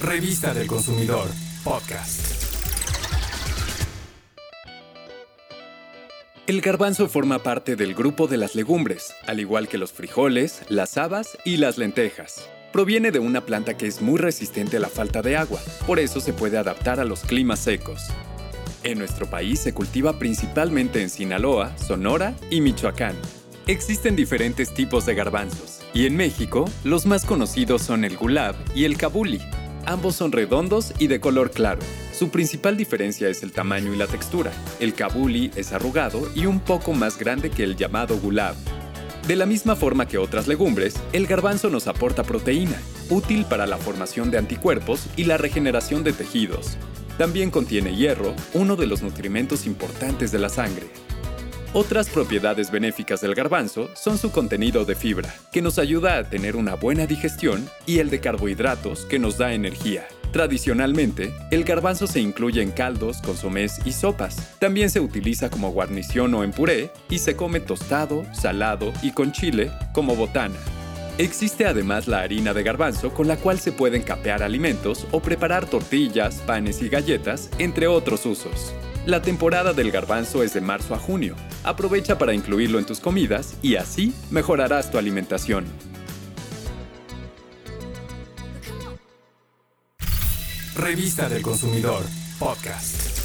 Revista del Consumidor, podcast. El garbanzo forma parte del grupo de las legumbres, al igual que los frijoles, las habas y las lentejas. Proviene de una planta que es muy resistente a la falta de agua, por eso se puede adaptar a los climas secos. En nuestro país se cultiva principalmente en Sinaloa, Sonora y Michoacán. Existen diferentes tipos de garbanzos, y en México los más conocidos son el gulab y el kabuli. Ambos son redondos y de color claro. Su principal diferencia es el tamaño y la textura. El kabuli es arrugado y un poco más grande que el llamado gulab. De la misma forma que otras legumbres, el garbanzo nos aporta proteína, útil para la formación de anticuerpos y la regeneración de tejidos. También contiene hierro, uno de los nutrimentos importantes de la sangre. Otras propiedades benéficas del garbanzo son su contenido de fibra, que nos ayuda a tener una buena digestión, y el de carbohidratos, que nos da energía. Tradicionalmente, el garbanzo se incluye en caldos, consomés y sopas. También se utiliza como guarnición o en puré y se come tostado, salado y con chile como botana. Existe además la harina de garbanzo con la cual se pueden capear alimentos o preparar tortillas, panes y galletas, entre otros usos. La temporada del garbanzo es de marzo a junio. Aprovecha para incluirlo en tus comidas y así mejorarás tu alimentación. Revista del Consumidor, podcast.